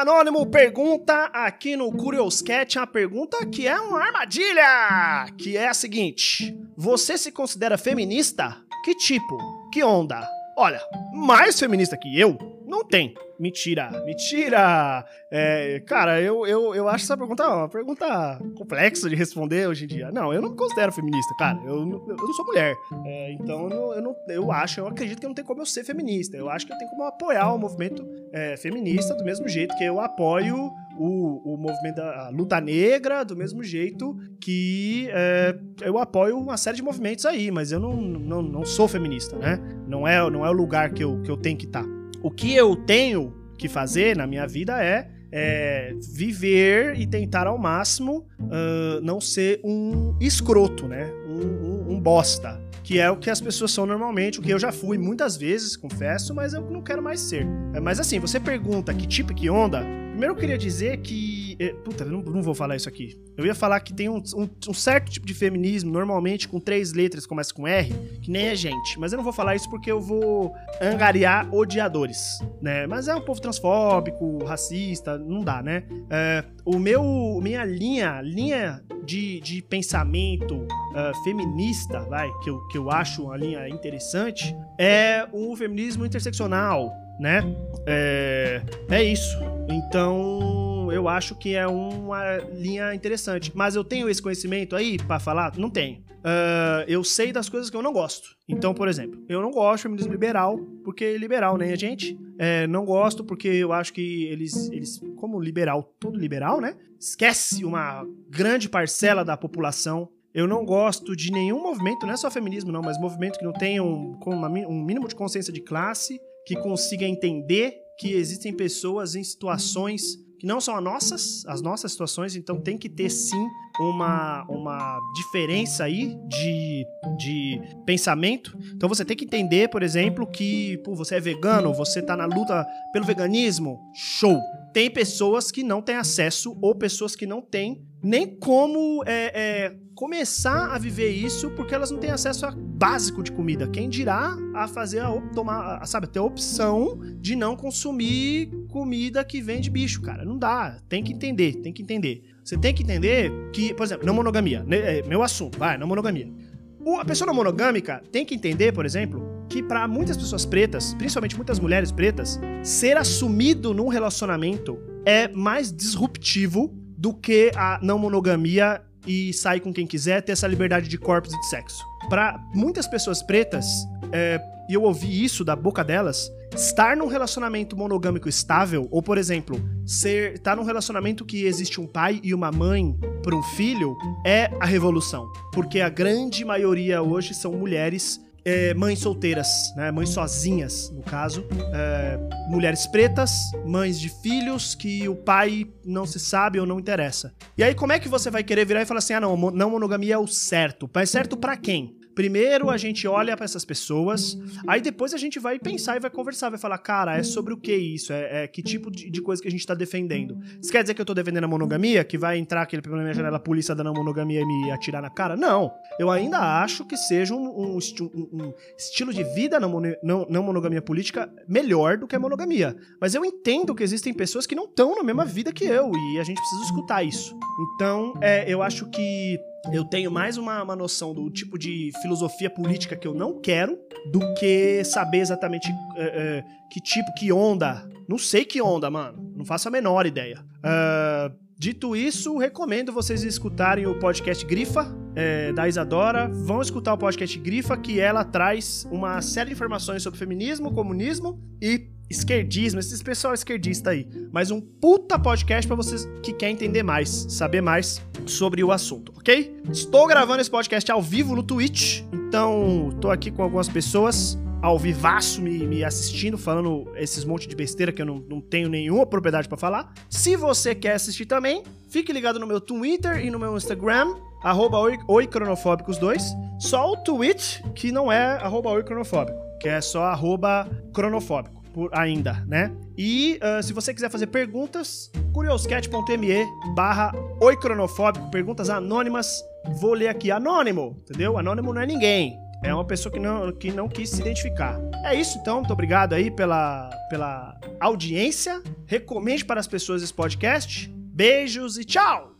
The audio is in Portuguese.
Anônimo pergunta aqui no Curious Cat uma pergunta que é uma armadilha, que é a seguinte: Você se considera feminista? Que tipo? Que onda? Olha, mais feminista que eu não tem. Mentira, mentira! É, cara, eu, eu, eu acho essa pergunta uma pergunta complexa de responder hoje em dia. Não, eu não me considero feminista, cara. Eu, eu não sou mulher. É, então eu, não, eu, não, eu acho, eu acredito que não tem como eu ser feminista. Eu acho que eu tenho como apoiar o movimento é, feminista do mesmo jeito que eu apoio o, o movimento da luta negra do mesmo jeito que é, eu apoio uma série de movimentos aí, mas eu não, não, não sou feminista, né? Não é, não é o lugar que eu, que eu tenho que estar. Tá. O que eu tenho que fazer na minha vida é, é viver e tentar ao máximo uh, não ser um escroto, né? Um, um, um bosta que é o que as pessoas são normalmente, o que eu já fui muitas vezes, confesso, mas eu não quero mais ser. É, mas assim, você pergunta que tipo que onda, primeiro eu queria dizer que. Eh, puta, eu não, não vou falar isso aqui. Eu ia falar que tem um, um, um, certo tipo de feminismo, normalmente com três letras, começa com R, que nem é gente. Mas eu não vou falar isso porque eu vou angariar odiadores, né? Mas é um povo transfóbico, racista, não dá, né? É, o meu. Minha linha, linha de, de pensamento uh, feminista, vai, que eu, que eu acho uma linha interessante, é o feminismo interseccional, né? É, é isso. Então, eu acho que é uma linha interessante. Mas eu tenho esse conhecimento aí para falar? Não tenho. Uh, eu sei das coisas que eu não gosto. Então, por exemplo, eu não gosto de feminismo liberal, porque liberal, né, gente? É, não gosto porque eu acho que eles, eles, como liberal, todo liberal, né? Esquece uma grande parcela da população eu não gosto de nenhum movimento, não é só feminismo, não, mas movimento que não tenha um, um mínimo de consciência de classe, que consiga entender que existem pessoas em situações que não são as nossas, as nossas situações, então tem que ter sim uma, uma diferença aí de, de pensamento. Então você tem que entender, por exemplo, que pô, você é vegano, você tá na luta pelo veganismo, show. Tem pessoas que não têm acesso ou pessoas que não têm nem como é, é, começar a viver isso porque elas não têm acesso a básico de comida. Quem dirá a fazer a tomar, a, sabe, ter a opção de não consumir comida que vem de bicho, cara. Não dá. Tem que entender, tem que entender. Você tem que entender que, por exemplo, não monogamia, né, é meu assunto, vai, não monogamia. A pessoa não monogâmica tem que entender, por exemplo, que para muitas pessoas pretas, principalmente muitas mulheres pretas, ser assumido num relacionamento é mais disruptivo do que a não monogamia e sair com quem quiser, ter essa liberdade de corpos e de sexo. Para muitas pessoas pretas, é, e eu ouvi isso da boca delas, estar num relacionamento monogâmico estável, ou por exemplo, ser estar tá num relacionamento que existe um pai e uma mãe para um filho, é a revolução. Porque a grande maioria hoje são mulheres é, mães solteiras, né? Mães sozinhas, no caso. É, mulheres pretas, mães de filhos que o pai não se sabe ou não interessa. E aí, como é que você vai querer virar e falar assim: ah, não, não monogamia é o certo? Mas certo para quem? Primeiro a gente olha para essas pessoas, aí depois a gente vai pensar e vai conversar, vai falar, cara, é sobre o que isso? É, é que tipo de, de, coisa que a gente tá defendendo? Isso quer dizer que eu tô defendendo a monogamia? Que vai entrar aquele pela minha janela, a polícia da não monogamia e me atirar na cara? Não. Eu ainda acho que seja um, um, um, um estilo de vida não, não, não monogamia política melhor do que a monogamia. Mas eu entendo que existem pessoas que não estão na mesma vida que eu e a gente precisa escutar isso. Então, é, eu acho que eu tenho mais uma, uma noção do tipo de filosofia política que eu não quero do que saber exatamente é, é, que tipo, que onda. Não sei que onda, mano. Não faço a menor ideia. Uh, dito isso, recomendo vocês escutarem o podcast Grifa, é, da Isadora. Vão escutar o podcast Grifa, que ela traz uma série de informações sobre feminismo, comunismo e esquerdismo, esse pessoal esquerdista aí. Mas um puta podcast para vocês que querem entender mais, saber mais sobre o assunto, ok? Estou gravando esse podcast ao vivo no Twitch, então tô aqui com algumas pessoas ao vivaço me, me assistindo, falando esses monte de besteira que eu não, não tenho nenhuma propriedade para falar. Se você quer assistir também, fique ligado no meu Twitter e no meu Instagram, arroba oicronofóbicos 2. Só o Twitch que não é arroba oicronofóbico, que é só arroba cronofóbico por ainda, né? E uh, se você quiser fazer perguntas, curioscat.me barra oicronofóbico, perguntas anônimas. Vou ler aqui, anônimo, entendeu? Anônimo não é ninguém. É uma pessoa que não, que não quis se identificar. É isso então, muito obrigado aí pela, pela audiência. Recomende para as pessoas esse podcast. Beijos e tchau!